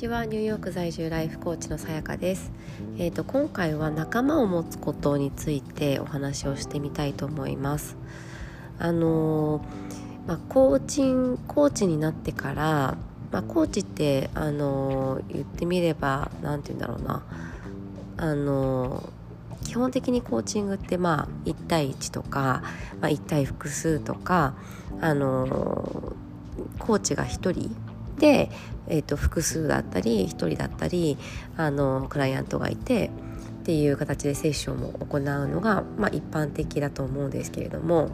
ちは。ニューヨーク在住ライフコーチのさやかです、えーと、今回は仲間を持つことについてお話をしてみたいと思います。あのー、まあ、コーチンコーチになってから、まあ、コーチってあのー、言ってみれば何て言うんだろうな。あのー、基本的にコーチングってまあ1対1とか、まあ、1対複数とかあのコーチが1人で、えーと、複数だったり1人だったりあのクライアントがいてっていう形でセッションも行うのが、まあ、一般的だと思うんですけれども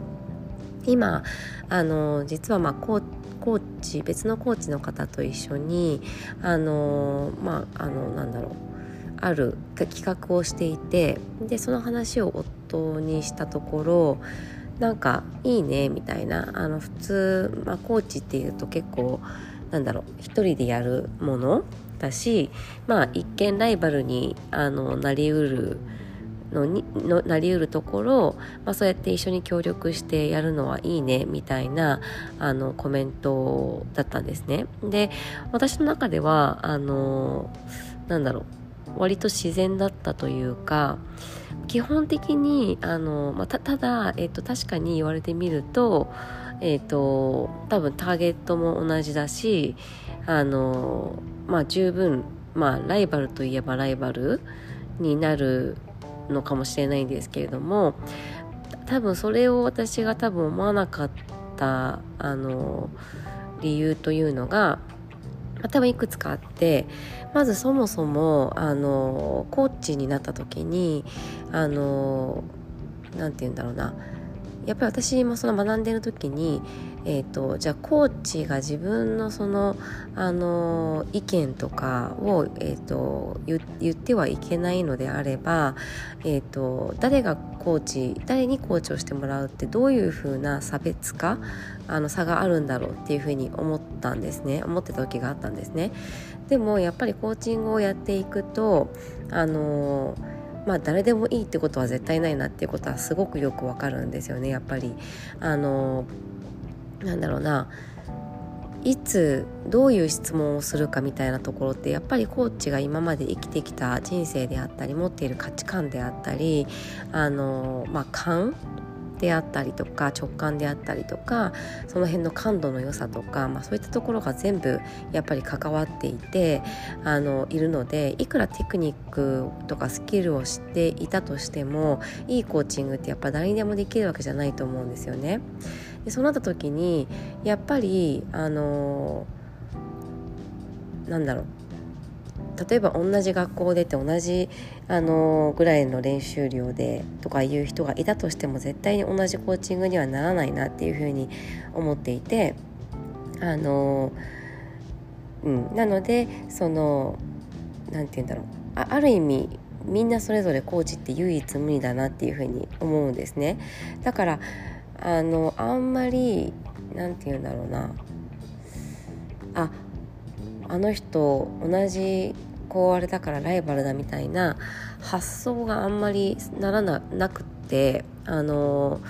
今あの実はまあコーコーチ別のコーチの方と一緒にあのまああのなんだろうある企画をしていてでその話を夫にしたところなんかいいねみたいなあの普通、まあ、コーチっていうと結構なんだろう一人でやるものだしまあ一見ライバルにあのなりうるのにのなりうるところ、まあ、そうやって一緒に協力してやるのはいいねみたいなあのコメントだったんですね。で私の中ではあのなんだろう割と自然だったというか基本的にあの、まあ、ただ、えっと、確かに言われてみるとえーと、多分ターゲットも同じだしあの、まあ、十分、まあ、ライバルといえばライバルになるのかもしれないんですけれども多分それを私が多分思わなかったあの理由というのが、多分いくつかあってまずそもそもあのコーチになった時にあのなんて言うんだろうな。やっぱり私もその学んでる時に、えーと、じゃあコーチが自分のその、あの意見とかを、えーと、言ってはいけないのであれば、えーと、誰がコーチ誰にコーチをしてもらうってどういうふうな差別化あの差があるんだろうっていうふうに思ったんですね思ってた時があったんですね。でもやっぱりコーチングをやっていくとあのーまあ誰でもいいってことは絶対ないなっていうことはすごくよくわかるんですよねやっぱり。あのなんだろうな。いつどういう質問をするかみたいなところってやっぱりコーチが今まで生きてきた人生であったり持っている価値観であったりあの、まあ、勘であったりとか直感であったりとかその辺の感度の良さとか、まあ、そういったところが全部やっぱり関わっていてあのいるのでいくらテクニックとかスキルを知っていたとしてもいいコーチングってやっぱ誰にでもできるわけじゃないと思うんですよね。でそうなった時にやっぱりあのなんだろう例えば同じ学校出て同じあのぐらいの練習量でとかいう人がいたとしても絶対に同じコーチングにはならないなっていうふうに思っていてあの、うん、なのでその何て言うんだろう。あある意味みんなそれぞれコーチって唯一無二だなっていうふうに思うんですね。だからあのあんまり何て言うんだろうな。ああの人同じこうあれだからライバルだみたいな発想があんまりならななくってあの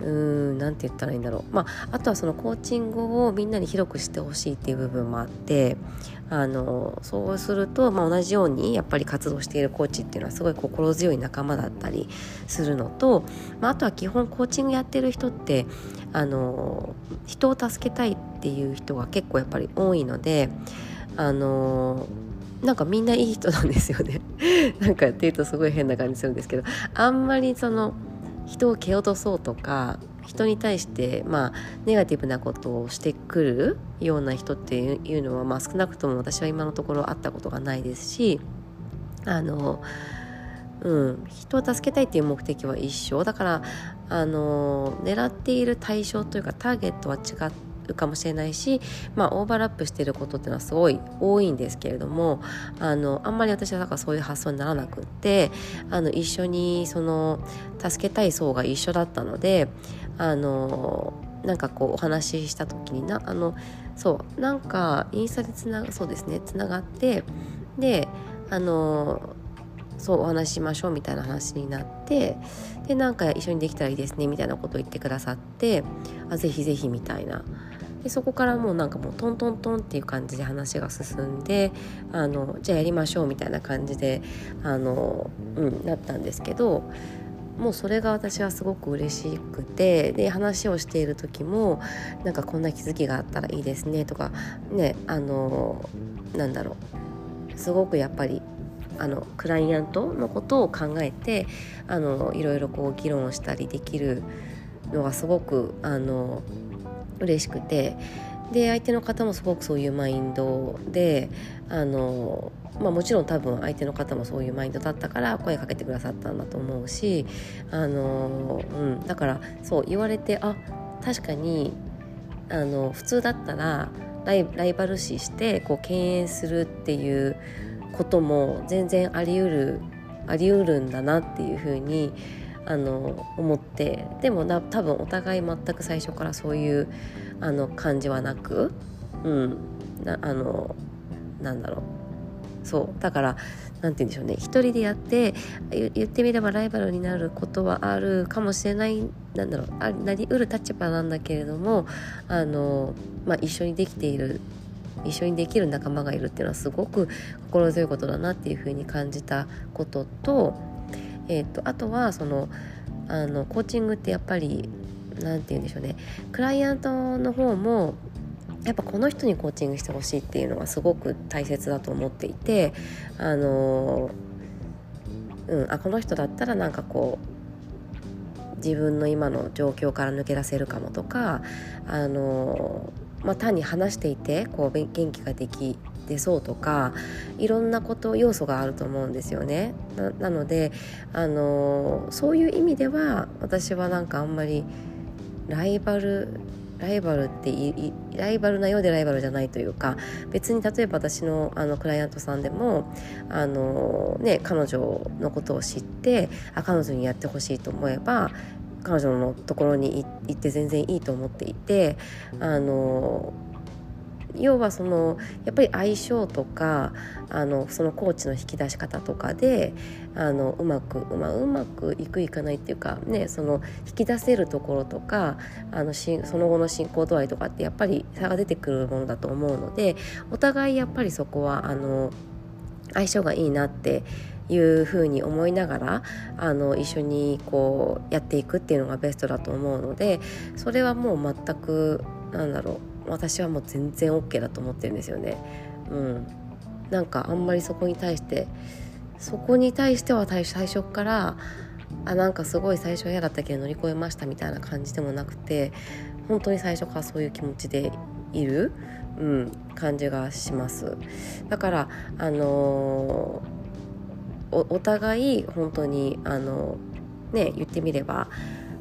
うーん何て言ったらいいんだろう。まああとはそのコーチングをみんなに広くしてほしいっていう部分もあってあのそうすると、まあ、同じようにやっぱり活動しているコーチっていうのはすごい心強い仲間だったりするのと、まあ、あとは基本コーチングやってる人ってあの人を助けたいっていう人が結構やっぱり多いのであのなんかみんないい人なんですよね。なんかっていうとすごい変な感じするんですけどあんまりその人を蹴落とそうとか人に対してまあネガティブなことをしてくるような人っていうのはまあ少なくとも私は今のところ会ったことがないですしあのうん、人を助けたいっていう目的は一緒。だからあの狙っている対象というかターゲットは違ってるかもしれないし、まあ、オーバーラップしてることっていうのはすごい多いんですけれどもあのあんまり私はだからそういう発想にならなくってあの一緒にその助けたい層が一緒だったのであのなんかこうお話しした時になあのそうなんかインスタでつなそうですねつながってであのそうお話ししましょうみたいな話になってでなんか一緒にできたらいいですねみたいなことを言ってくださってあぜひぜひみたいなでそこからもうなんかもうトントントンっていう感じで話が進んであのじゃあやりましょうみたいな感じであの、うん、なったんですけどもうそれが私はすごく嬉しくてで話をしている時もなんかこんな気づきがあったらいいですねとかねあのなんだろうすごくやっぱりあのクライアントのことを考えてあのいろいろこう議論したりできるのがすごくあの嬉しくて。で相手の方もすごくそういうマインドであの、まあ、もちろん多分相手の方もそういうマインドだったから声かけてくださったんだと思うしあの、うん、だからそう言われてあ確かにあの普通だったらライライバル視してこう敬遠するっていうことも全然あり得るあり得るんだなっていうふうにあの思ってでもな多分お互い全く最初からそういうあの感じはなく、うん、なあのなんだろう。そう。だから何て言うんでしょうね。一人でやって言ってみればライバルになることはあるかもしれない。なんだろう。あなりうる立場なんだけれどもあの、まあ、一緒にできている一緒にできる仲間がいるっていうのはすごく心強いことだなっていうふうに感じたことと,、えーと、あとはそのあのコーチングってやっぱり何て言うんでしょうね。クライアントの方もやっぱこの人にコーチングしてほしいっていうのはすごく大切だと思っていてあの、うん、あこの人だったらなんかこう自分の今の状況から抜け出せるかもとかあのまあ、単に話していてこう元気ができ出そうとかいろんなこと要素があると思うんですよね。なのであのそういう意味では私はなんかあんまりライバルライバルってライバルなようでライバルじゃないというか別に例えば私のあのクライアントさんでもあの、ね、彼女のことを知ってあ彼女にやってほしいと思えば彼女のところに行って全然いいと思っていてあの要はそのやっぱり相性とかあのそのコーチの引き出し方とかであのうまくうまうまくいくいかないっていうかねその引き出せるところとかあのしその後の進行度合いとかってやっぱり差が出てくるものだと思うのでお互いやっぱりそこはあの相性がいいなっていうふうに思いながらあの一緒にこうやっていくっていうのがベストだと思うのでそれはもう全くなんだろう私はもう全然 OK だと思ってるんですよね。うん、なんかあんまりそこに対してそこに対しては最初からあなんかすごい最初は嫌だったけど乗り越えましたみたいな感じでもなくて本当に最初からそういう気持ちでいる、うん、感じがしますだからあのーお互い本当にあのね言ってみれば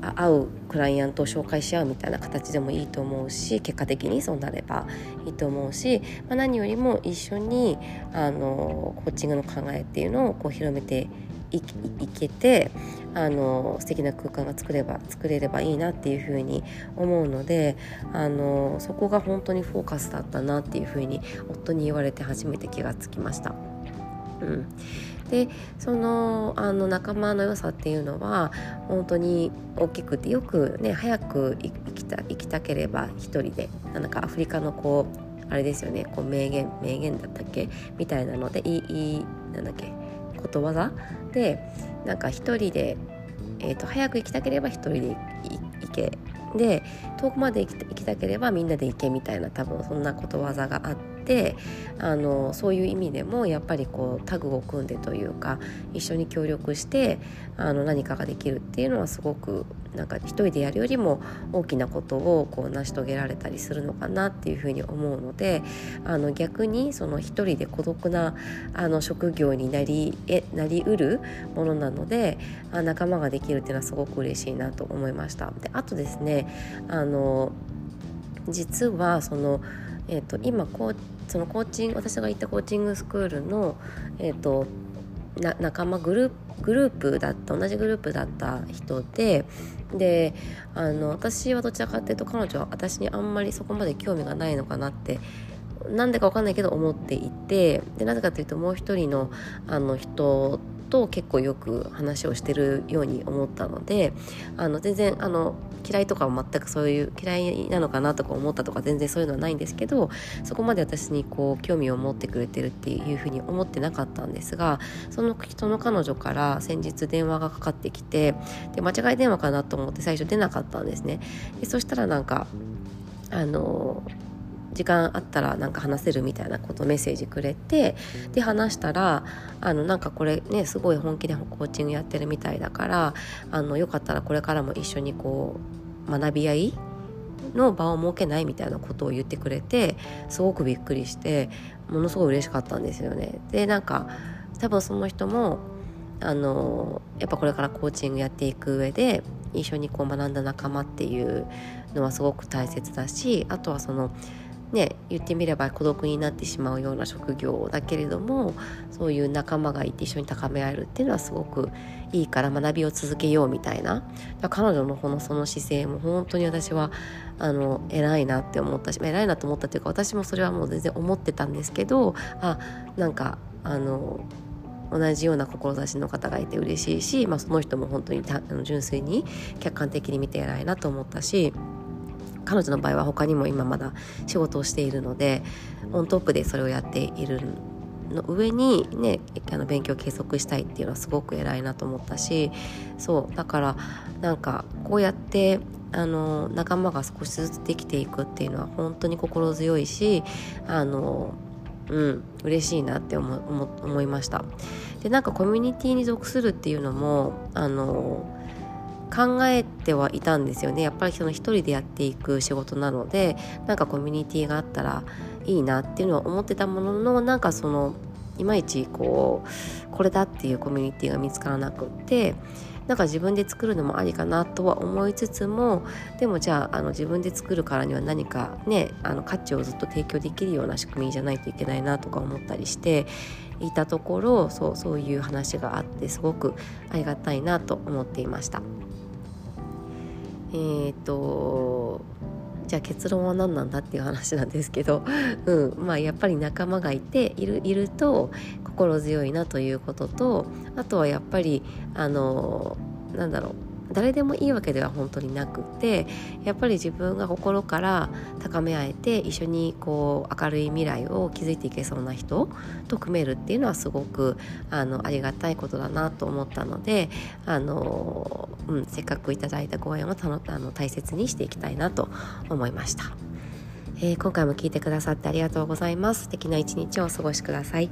会うクライアントを紹介し合うみたいな形でもいいと思うし結果的にそうなればいいと思うし、まあ、何よりも一緒にあのコーチングの考えっていうのをこう広めていけてあの素敵な空間が作れば作れればいいなっていうふうに思うのであのそこが本当にフォーカスだったなっていうふうに夫に言われて初めて気がつきました。うん、でそのあの仲間の良さっていうのは本当に大きくてよくね早く生きた生きたければ一人でなんかアフリカのこうあれですよねこう名言名言だったっけ？みたいなのでいいいいなんだっけことわざでなんか一人で、えーと、早く生きたければ一人で行けで遠くまで行きたければみんなで行けみたいな多分そんなことわざがあってあのそういう意味でもやっぱりこうタグを組んでというか一緒に協力してあの何かができるっていうのはすごくなんか一人でやるよりも大きなことをこう成し遂げられたりするのかなっていうふうに思うのであの逆にその一人で孤独なあの職業になりえなりうるものなのであ仲間ができるっていうのはすごく嬉しいなと思いました。であとですねあの実はそのえーと、今こうそのコーチング私が行ったコーチングスクールの、えーと、な仲間グルグループだった同じグループだった人でであの私はどちらかっていうと彼女は私にあんまりそこまで興味がないのかなってなんでか分かんないけど思っていてでなぜかというともう一人のあの人と結構よく話をしてるように思ったのであの全然あの嫌いとかは全くそういう嫌いなのかなとか思ったとか全然そういうのはないんですけどそこまで私にこう興味を持ってくれてるっていうふうに思ってなかったんですがその人の彼女から先日電話がかかってきてで間違い電話かなと思って最初出なかったんですね。でそしたらなんかあの時間あったらなんか話せるみたいなことメッセージくれてで話したらあのなんかこれねすごい本気でコーチングやってるみたいだからあのよかったらこれからも一緒にこう学び合いの場を設けないみたいなことを言ってくれてすごくびっくりしてものすごい嬉しかったんですよね。でなんか多分その人もあのやっぱこれからコーチングやっていく上で一緒にこう学んだ仲間っていうのはすごく大切だしあとはそのね言ってみれば孤独になってしまうような職業だけれどもそういう仲間がいて一緒に高め合えるっていうのはすごくいいから学びを続けようみたいな。彼女のこのその姿勢も本当に私はあの偉いなって思ったし偉いなと思ったというか私もそれはもう全然思ってたんですけどあなんかあの同じような志の方がいて嬉しいし、まあ、その人も本当に純粋に客観的に見て偉いなと思ったし彼女の場合は他にも今まだ仕事をしているのでオントップでそれをやっているの上にねあの勉強を継続したいっていうのはすごく偉いなと思ったしそうだからなんかこうやってあの仲間が少しずつできていくっていうのは本当に心強いしあのうん嬉しいなって思思いました。でなんかコミュニティに属するっていうのもあの考えてはいたんですよねやっぱりその一人でやっていく仕事なのでなんかコミュニティがあったらいいなっていうのは思ってたもののなんかそのいまいちこうこれだっていうコミュニティが見つからなくってなんか自分で作るのもありかなとは思いつつもでもじゃああの自分で作るからには何かねあの価値をずっと提供できるような仕組みじゃないといけないなとか思ったりしていたところそうそういう話があってすごくありがたいなと思っていました。えー、っとじゃあ結論は何なんだっていう話なんですけど、うんまあ、やっぱり仲間がいているいると心強いなということとあとはやっぱりあのなんだろう誰でもいいわけでは本当になくてやっぱり自分が心から高め合えて一緒にこう明るい未来を築いていけそうな人と組めるっていうのはすごくあのありがたいことだなと思ったのであの、うん、せっかくいただいたご縁をたのあの大切にしていきたいなと思いました、えー、今回も聞いてくださってありがとうございます。素敵な一日をお過ごしください。